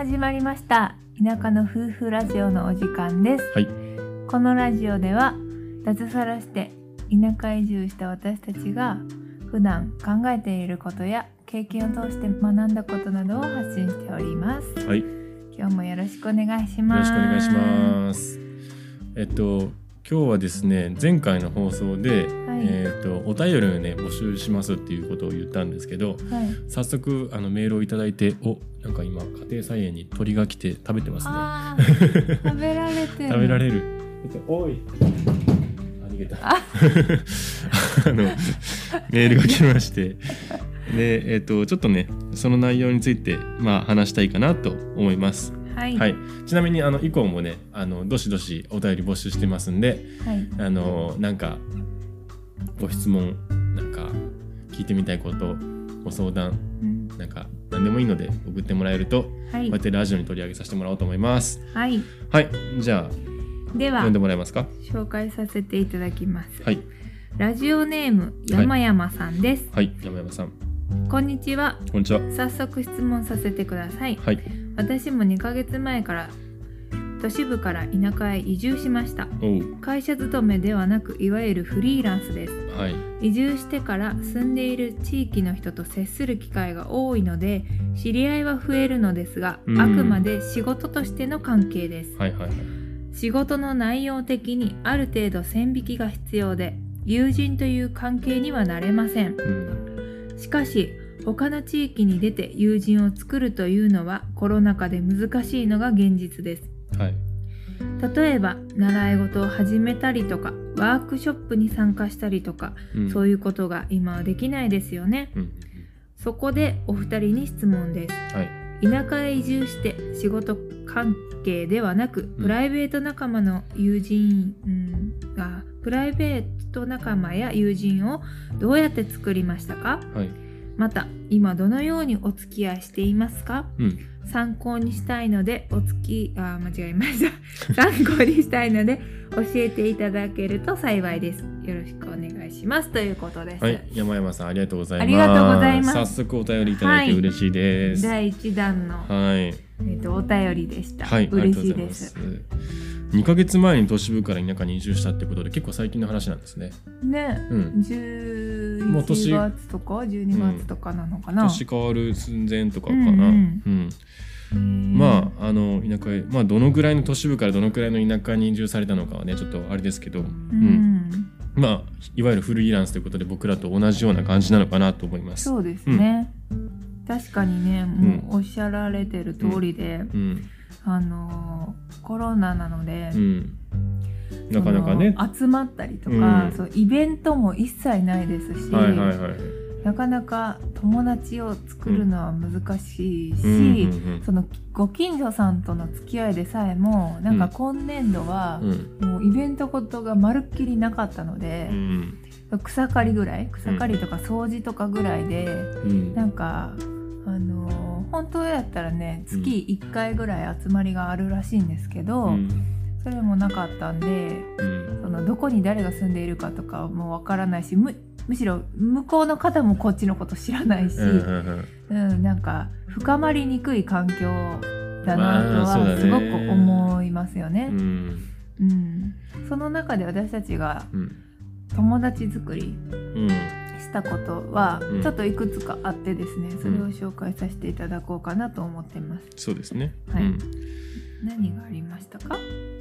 始まりました田舎の夫婦ラジオのお時間ですはい。このラジオでは脱サラして田舎移住した私たちが普段考えていることや経験を通して学んだことなどを発信しておりますはい。よ今日もよろしくお願いしますろしくお願いします。えっと今日はですね前回の放送で、はいえっとお便りをね募集しますっていうことを言ったんですけど、すはい早速あのメールをいただいて、おなんか今家庭菜園に鳥が来て食べてますね。食べられてる 食べられる。えっとおい。あ逃げた。あ あのメールが来まして。でえっとちょっとねその内容についてまあ話したいかなと思います。はい。はい、ちなみにあの以降もねあのどしどしお便り募集してますんではい。あのなんかご質問なんか聞いてみたいことご相談うん。なんか何でもいいので送ってもらえるとこはい。うやってラジオに取り上げさせてもらおうと思います。はい。はい。じゃあでは読んでもらえますか？紹介させていただきます。はい。ラジオネーム山山さんです、はい。山山さん。こんにちは。こんにちは。早速質問させてください。はい私も2ヶ月前から都市部から田舎へ移住しました。会社勤めではなくいわゆるフリーランスです。はい。移住してから住んでいる地域の人と接する機会が多いので知り合いは増えるのですが、うん。あくまで仕事としての関係です。はいはいはい。仕事の内容的にある程度線引きが必要で友人という関係にはなれません。うんしかし他の地域に出て友人を作るというのはコロナ禍で難しいのが現実です。はい。例えば習い事を始めたりとかワークショップに参加したりとか、うん。そういうことが今はできないですよね。うん。そこでお二人に質問です。はい。田舎へ移住して仕事関係ではなくプライベート仲間の友人、うん、がプライベート仲間や友人をどうやって作りましたか？はい。また今どのようにお付き合いしていますか？うん。参考にしたいのでお付きあ間違えました。参考にしたいので教えていただけると幸いです。よろしくお願いします。ということです、はい。山山さんありがとうございます。ありがとうございます。早速お便りいただいて嬉しいです。第1弾の、はい。えー、とお便りでした、はい、嬉しいです。2ヶ月前に都市部から田舎に移住したってことで結構最近の話なんですね。ね、うん。もう11年月とか12月とかなのかな、年変わる寸前とかかな。ううんん。うんへーまああの田舎へまあどのぐらいの都市部からどのぐらいの田舎に移住されたのかはねちょっとあれですけど、う。うんんまあいわゆるフリーランスということで僕らと同じような感じなのかなと思います。そうですね、確かにねもうおっしゃられてる通りで、うん。あのーコロナなので、うん。なかなかね。集まったりとか、うんそうイベントも一切ないですし、はいはいはい。なかなか友達を作るのは難しいし、うんうんそのご近所さんとの付き合いでさえもなんか今年度は。もうイベントことがまるっきりなかったのでう、ん。草刈りぐらい草刈りとか掃除とかぐらいで、うん。なんかあのー本当やったらね月1回ぐらい集まりがあるらしいんですけど、うん。それもなかったんでうん。そのどこに誰が住んでいるかとかもわからないしむむしろ向こうの方もこっちのこと知らないし、うんなんか深まりにくい環境だなとはすごく思いますよね。うん。うん、その中で私たちがうん。友達作りうん。したことはうん。ちょっといくつかあってですね、それを紹介させていただこうかなと思ってます。そうですね。はい。うん。何がありましたか、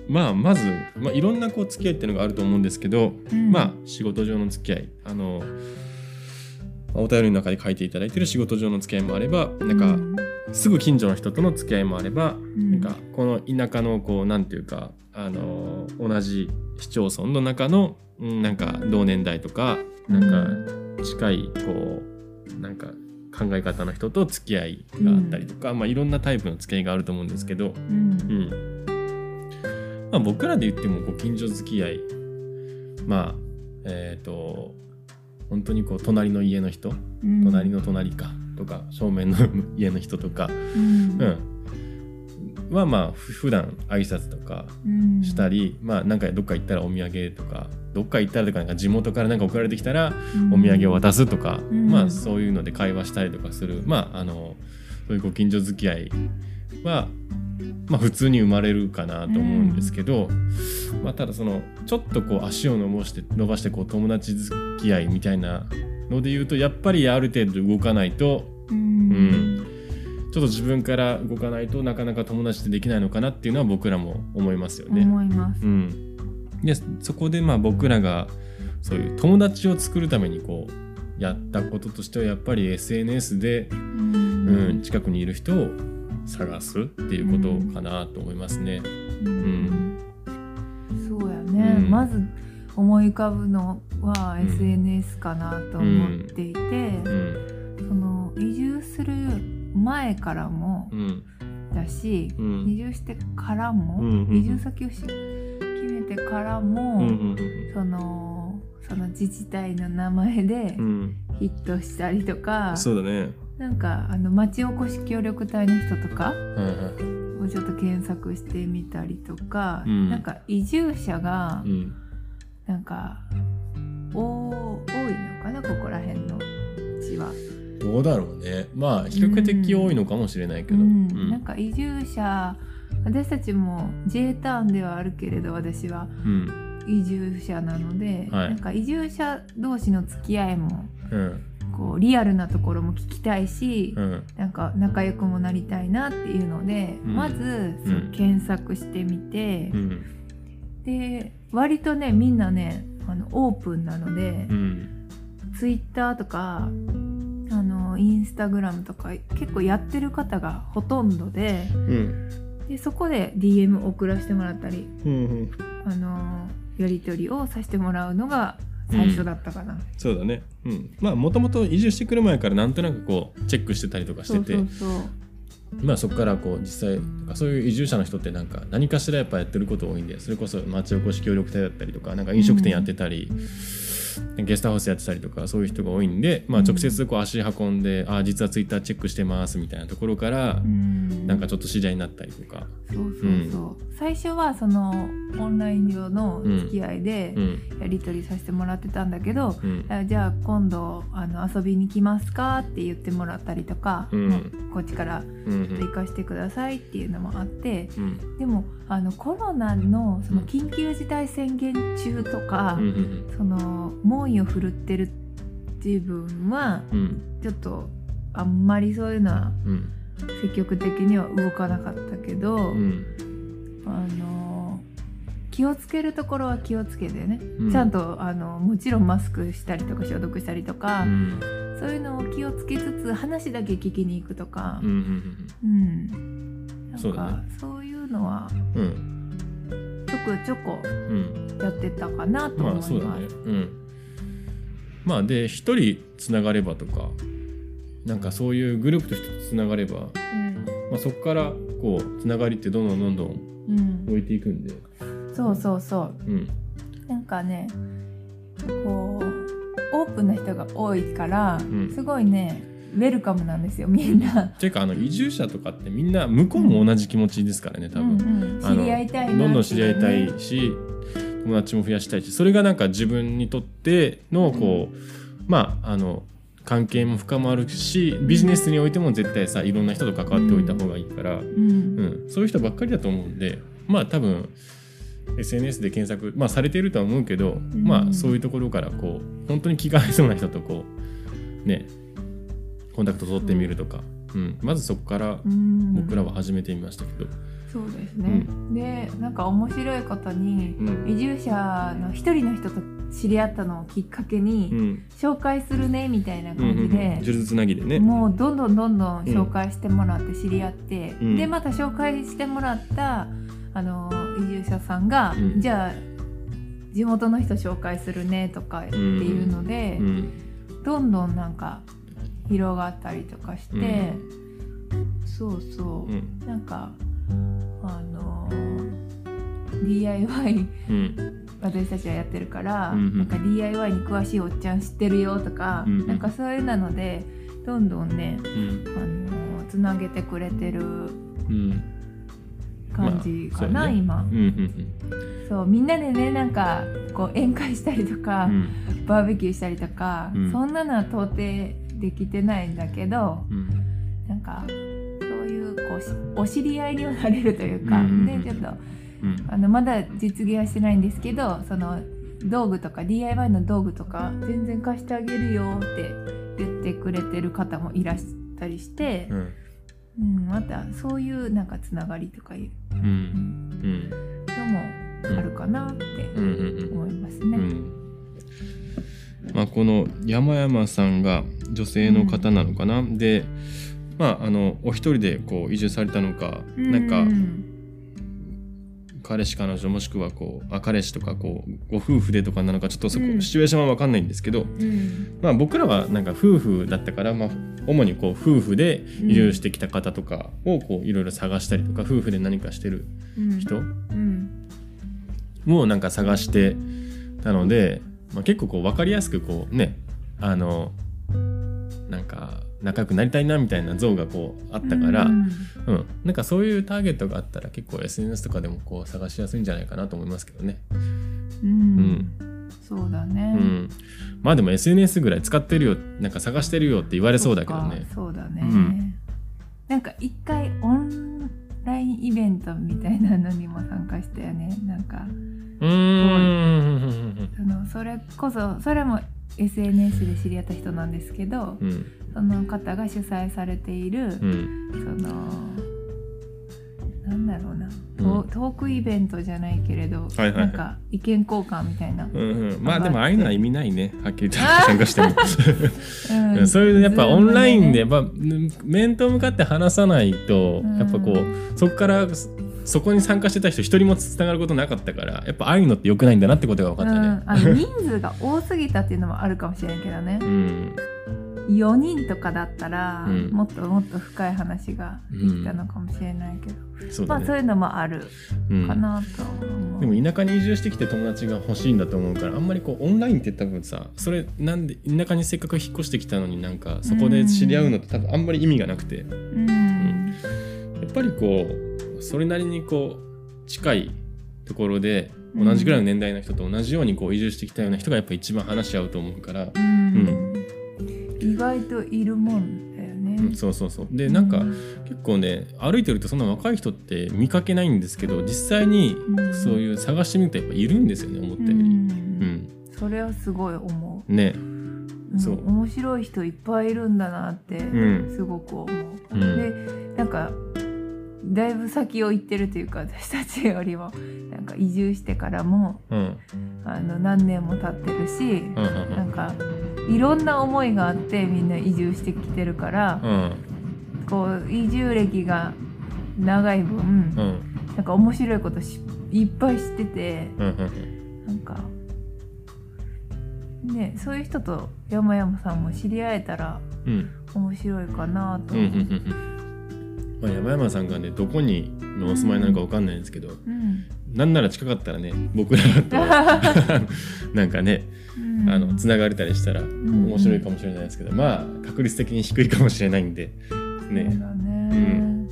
まあまず、まあ、いろんなこう付き合いっていうのがあると思うんですけど、うん。まあ仕事上の付き合いあのお便りの中で書いていただいてる仕事上の付き合いもあればなんか、うん。すぐ近所の人との付き合いもあれば、ん。なんかこの田舎のこうなんていうかあの同じ市町村の中のうんなんか同年代とかなんか近いこうなんか考え方の人と付き合いがあったりとか、まあいろんなタイプの付き合いがあると思うんですけど、うん。うん。まあ、僕らで言ってもご近所付き合いまあえっ、と本当にこう隣の家の人うん。隣の隣かとか正面の 家の人とか、うん。うん、はまあふ普段挨拶とかうん。したり、まあなんかどっか行ったらお土産とかどっか行ったらとかなんか地元からなんか送られてきたらお土産を渡すとか、うん。まあそういうので会話したりとかする。まああのそういうご近所付き合いは、まあ、普通に生まれるかなと思うんですけど、まあ、ただそのちょっとこう足を伸ばして伸ばしてこう友達付き合いみたいなので言うとやっぱりある程度動かないと、ううんっと自分から動かないとなかなか友達ってできないのかなっていうのは僕らも思いますよね。思います。うん、でそこでまあ僕らがそういう友達を作るためにこうやったこととしてはやっぱり SNS で、ううんん、近くにいる人を探すっていうことかなと思いますね。うん。そうやね、うん。まず思い浮かぶのはうん。SNS かなと思っていて、うん。その移住する前からもうんだし、うん。移住してからも、うんうんうん。移住先をし決めてからも、うんうんそのその自治体の名前でうん。うんヒットしたりとか、そうだね。なんかあの町おこし協力隊の人とかをちょっと検索してみたりとか、うん。なんか移住者がうん。なんかお多いのかなここら辺の地は。どうだろうね。まあ比較的多いのかもしれないけど。なんか移住者私たちも J ターンではあるけれど私はうん。移住者なので、はい。なんか移住者同士の付き合いもうん。こうリアルなところも聞きたいし、うん。なんか仲良くもなりたいなっていうので、うん。まずそううん検索してみてう、ん。で割とねみんなねあのオープンなので、うん。ツイッターとかインスタグラムとか結構やってる方がほとんどでうん。でそこで DM 送らせてもらったりうんあのやり取りをさせてもらうのが最初だったかな。そうだね。うん。まあもともと移住してくる前からなんとなくこうチェックしてたりとかしてて、まあそこからこう実際そういう移住者の人ってなんか何かしらやっぱやってること多いんでそれこそ町おこし協力隊だったりとかなんか飲食店やってたり、ゲストハウスやってたりとかそういう人が多いんで、まあ、うん。直接こう足運んで、ああ実はツイッターチェックしてますみたいなところから、うん。なんかちょっと知り合いになったりとか、そうそうそう、最初はそのオンライン上の付き合いでうん。やり取りさせてもらってたんだけど、うん。あじゃあ今度あの遊びに来ますかって言ってもらったりとか、うん。こっちからうんちょっと行かしてくださいっていうのもあってうん。でもあのコロナのそのうん緊急事態宣言中とか、その猛威を振るってる自分はうん。ちょっとあんまりそういうのはうん。積極的には動かなかったけど、うん。あの気をつけるところは気をつけてね、うん。ちゃんとあのもちろんマスクしたりとか消毒したりとか、うん。そういうのを気をつけつつ話だけ聞きに行くとかう、んうんなんかそういうのはちょこちょこうん。やってたかなと思います。まあまあで一人つながればとかなんかそういうグループとしてつながれば、まあ、そこからこうつながりってどんどんどんどんうん、うん置いていくんで。そうそうそう。うん。なんかねこうオープンな人が多いから、ん。すごいねウェルカムなんですよみんな。ていうかあの移住者とかってみんな向こうも同じ気持ちですからね多分、うんうん。あの知り合いたいどんどん知り合いたいし友達も増やしたいしそれがなんか自分にとってのこう、まああの関係も深まるしビジネスにおいても絶対さいろんな人と関わっておいた方がいいから、うん。うん、そういう人ばっかりだと思うんでまあ多分 SNS で検索、まあ、されているとは思うけど、ん。まあそういうところからこう本当に気が合いそうな人とこうねコンタクト取ってみるとか、うん、まずそこからうん。僕らは始めてみましたけど、そうですね、でなんか面白いことにうん。移住者の一人の人と知り合ったのをきっかけに、うん。紹介するねみたいなうんうんうん。感じで、なぎでね。もうどんどんどんどん紹介してもらって知り合って、うん。でまた紹介してもらったあの移住者さんが、うん。じゃあ地元の人紹介するねとかっていうので、うん。どんどんなんか広がったりとかして、そうそう、うん。なんかあの DIY うん。私たちはやってるから、うんうん。なんか DIY に詳しいおっちゃん知ってるよとか、うんうん。なんかそういうなのでどんどんねうん。あのつなげてくれてるうん。感じかな、まあね。今うんうん。そうみんなでねなんかこう宴会したりとか、うん。バーベキューしたりとか、うん。そんなのは到底できてないんだけどうん。なんかそういうこうしお知り合いにはなれるというか、うんうんうん。でちょっとうん。あのまだ実現はしてないんですけどその道具とか DIY の道具とか全然貸してあげるよって言ってくれてる方もいらしたりしてう、ん。うん、またそういうなんかつながりとかいううん。うん。のもあるかなって思いますね。うん。まあ、この山山さんが女性の方なのかな、で、まあ、あのお一人でこう移住されたのか、なんかうん彼氏彼女もしくはこうあ彼氏とかこうご夫婦でとかなのかちょっとそこ、うん。シチュエーションは分かんないんですけど、うん。まあ、僕らはなんか夫婦だったから、まあ、主にこう夫婦で移住してきた方とかをこういろいろ探したりとか夫婦で何かしてるうん。人うん。をなんか探してたので、まあ、結構こう分かりやすくこうねあのなんか仲良くなりたいなみたいな像がこうあったから、うんうんなんかそういうターゲットがあったら結構 SNS とかでもこう探しやすいんじゃないかなと思いますけどね。うんそうだうね。ん、まあでも SNS ぐらい使ってるよなんか探してるよって言われそうだけどね。そうだね。うんなんか一回オンラインイベントみたいなのにも参加したよね。なんかうーんそのそれこそそれも SNS で知り合った人なんですけど、うん。その方が主催されている、うん。そのなんだろうな、うん。トトークイベントじゃないけれど、はいはい。なんか意見交換みたいな。うんうん、まあでもああいうのは意味ないね。はっきり言ってあー参加しても。うん。そういうやっぱオンラインでやズっぱ面と向かって話さないとうん。やっぱこうそこからそこに参加してた人一人もつながることなかったからやっぱああいうのって良くないんだなってことが分かーったね。うん、あの人数が多すぎたっていうのもあるかもしれないけどね。うん。4人とかだったら、うん。もっともっと深い話ができたのかもしれないけど、そうだね。まあそういうのもあるうんかなと思う、でも田舎に移住してきて友達が欲しいんだと思うからあんまりこうオンラインって多分さそれなんで田舎にせっかく引っ越してきたのになんかそこで知り合うのって多分あんまり意味がなくて。やうん。っぱりこうそれなりにこう近いところで同じぐらいの年代の人と同じようにこう移住してきたような人がやっぱ一番話し合うと思うから、うん。意外といるもんだよね、うん、そうそうそう。でなんかうん。結構ね歩いてるとそんな若い人って見かけないんですけど実際にうん。そういう探してみるとやっぱいるんですよね思ったより。うん。うん。それはすごい思ね。う、そう。うん面白い人いっぱいいるんだなってうん。すごく思う、うん。でなんかだいぶ先を行ってるというか私たちよりもなんか移住してからもうん。あの何年も経ってるし、うんうんなんかいろんな思いがあってみんな移住してきてるから、うん。こう移住歴が長い分、うん。なんか面白いことしいっぱい知っててうんうんなんかねそういう人と山山さんも知り合えたらうん。面白いかなと思う。うんまあ、山山さんがねどこにお住まいなのかわかんないんですけど、うんなんなら近かったらね僕らだとなんかねうん。あのつながれたりしたらん。面白いかもしれないですけど、まあ確率的に低いかもしれないんでそうね。だね、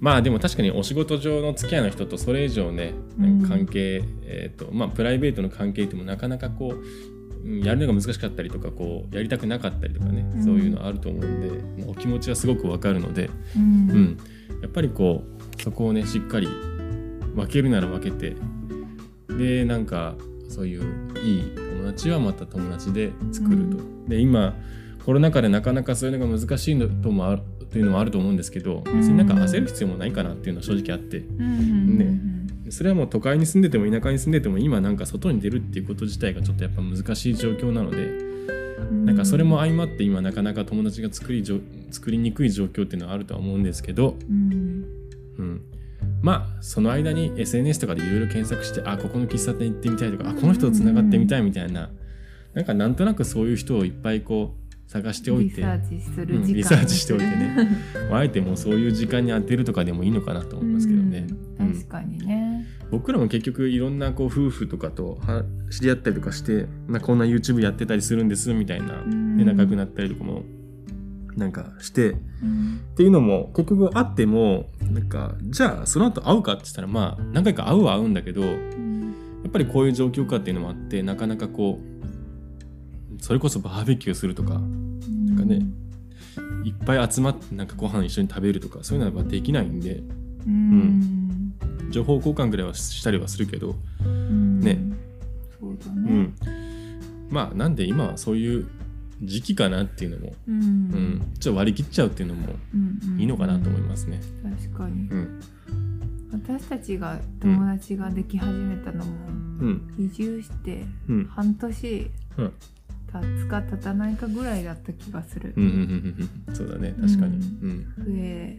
まあでも確かにお仕事上の付き合いの人とそれ以上ね関係、えーとまあ、プライベートの関係ってもなかなかこううんやるのが難しかったりとかこうやりたくなかったりとかね、うん。そういうのあると思うんでお気持ちはすごくわかるので、うん。うん、やっぱりこうそこをねしっかり分けるなら分けてでなんかそういういい友達はまた友達で作ると。で今コロナ禍でなかなかそういうのが難しいのともあるというのもあると思うんですけど別になんか焦る必要もないかなっていうのは正直あって。うん。ねそれはもう都会に住んでても田舎に住んでても今なんか外に出るっていうこと自体がちょっとやっぱ難しい状況なのでうん。なんかそれも相まって今なかなか友達が作りじょ作りにくい状況っていうのはあるとは思うんですけど、うん。うん、まあその間に SNS とかでいろいろ検索してあここの喫茶店行ってみたいとかあこの人とつながってみたいみたいななんかなんとなくそういう人をいっぱいこう探しておいてリサーチするリサーチしておいてね。まああえてもうそういう時間に当てるとかでもいいのかなと思いますけどね。うん。確かにね、僕らも結局いろんなこう夫婦とかとは知り合ったりとかして、まあ、こんな YouTube やってたりするんですみたいな、うん。で仲良くなったりとかもなんかしてうん。っていうのも結局会ってもなんかじゃあその後会うかって言ったらまあ何回か会うは会うんだけどやっぱりこういう状況下っていうのもあってなかなかこうそれこそバーベキューするとかなんかねいっぱい集まってなんかご飯一緒に食べるとかそういうのはできないんでうん情報交換ぐらいはしたりはするけど、うん。ね。そうだね。うん、まあなんで今はそういう時期かなっていうのも、うん。うん。ちょっと割り切っちゃうっていうのもいいのかなと思いますね。確かに。うん。私たちが友達ができ始めたのも、うん。移住してうん。半年うん。経つか経たないかぐらいだった気がする、うんうんうんうんそうだね。確かに、うん。増え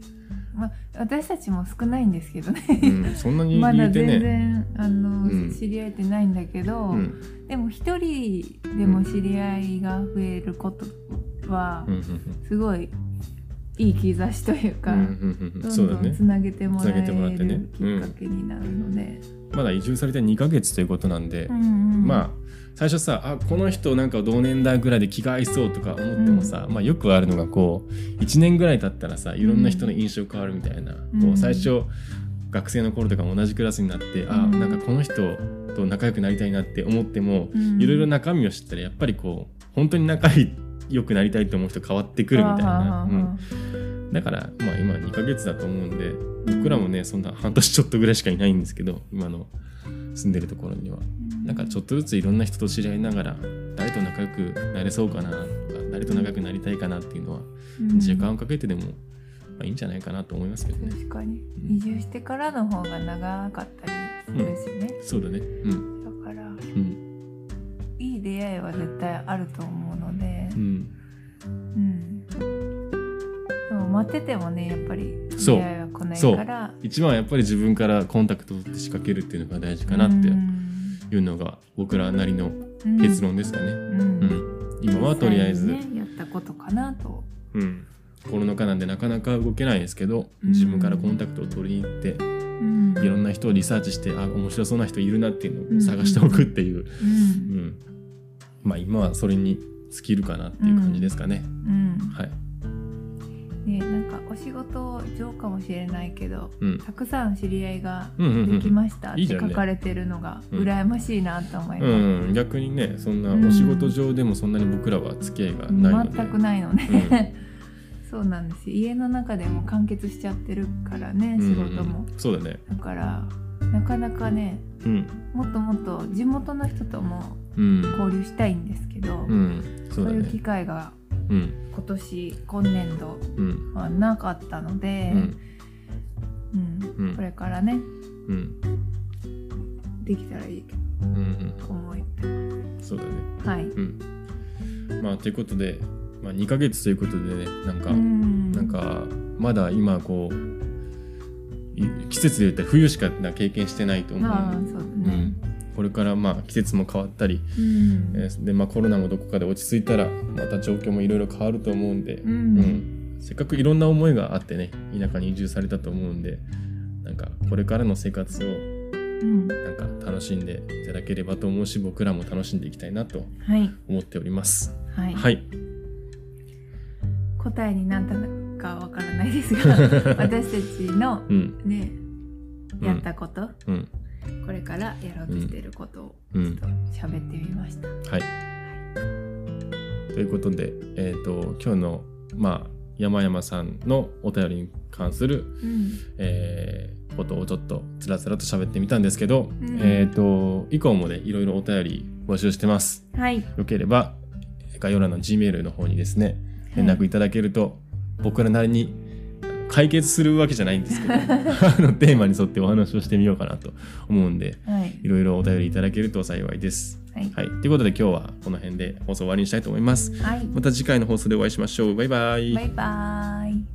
まあ私たちも少ないんですけどね。うんそんなに まだ全。然あの、うん。知り合えてないんだけど、うん。でも一人でも知り合いが増えることはすごいいい兆しというか、どんどんつなげてもらえるきっかけになるので、まだ移住されて2ヶ月ということなんで、うんうんまあ最初さあこの人なんか同年代ぐらいで気が合いそうとか思ってもさ、まあ、よくあるのがこう1年ぐらい経ったらさいろんな人の印象変わるみたいな、うん。こう最初学生の頃とかも同じクラスになって、あうん。なんかこの人と仲良くなりたいなって思っても、うん。いろいろ中身を知ったらやっぱりこう本当に仲良くなりたいと思う人変わってくるみたいな。うん。だからまあ今2ヶ月だと思うんで僕らもねそんな半年ちょっとぐらいしかいないんですけど今の住んでるところには。なんかちょっとずついろんな人と知り合いながら誰と仲良くなれそうかなとか誰と仲良くなりたいかなっていうのはうん。時間をかけてでも、まあ、いいんじゃないかなと思いますけどね。確かに。うん。移住してからの方が長かったりするしね、そうだね。うん。だからうん。いい出会いは絶対あると思うので。う、ん。うん、でも待っててもねやっぱりそう。出会いは来ないから。一番はやっぱり自分からコンタクトを取って仕掛けるっていうのが大事かなっていうのが僕らなりの結論ですかね、うん。うん、今はとりあえず、ね。やったことかなと、うん、コロナ禍なんでなかなか動けないですけどうん。自分からコンタクトを取りに行って、うん。いろんな人をリサーチしてあ面白そうな人いるなっていうのを探しておくっていう、ううん。んまあ今はそれに尽きるかなっていう感じですかね。うん。はい、ねなんかお仕事上かもしれないけどうん。たくさん知り合いがうんうんうんできました。って書かれてるのがうん。羨ましいなと思います、うん、逆にねそんなお仕事上でもそんなに僕らは付き合いがないので、全くないので、そうなんですよ。家の中でも完結しちゃってるからねうん仕事も、うんそうだね。だからなかなかねうん。もっともっと地元の人ともうん。交流したいんですけど、うん。そうういう機ね。会がうん今年今年度うん。はなかったのでう、ん。これからねうん。できたらいいけうんうんど思ってまそうだね。すはい、うん。まあということで、まあ2ヶ月ということでねなんか、うん。なんかまだ今こうい季節で言ったら冬しかな経験してないと思う。ああんでそうだね。うん、これからまあ季節も変わったり、うん。えーでまあ、コロナもどこかで落ち着いたらまた状況もいろいろ変わると思うんで、うん。うん。せっかくいろんな思いがあってね田舎に移住されたと思うんでなんかこれからの生活をうん。なんか楽しんでいただければと思うし僕らも楽しんでいきたいなとはい。思っております。はい、はい、答えになったのかわからないですが 私たちのうん。ねうん。やったこと、うんこれからやろうとしてることをうん。ちょっと喋ってみました、はい。ということで、えっ、と、今日の、まあ、山々さんのお便りに関する、うん。えーことをちょっとつらつらと喋ってみたんですけど、うん。えっ、と、以降もね、いろいろお便り募集してます。はい。よければ、概要欄の Gmail の方にですね、連絡いただけると、僕らなりに解決するわけじゃないんですけど、あのテーマに沿ってお話をしてみようかなと思うんで、はいいろいろお便りいただけると幸いです。はいはい。ということで今日はこの辺で放送終わりにしたいと思います。はいまた次回の放送でお会いしましょう。バイバイ。バイバーイ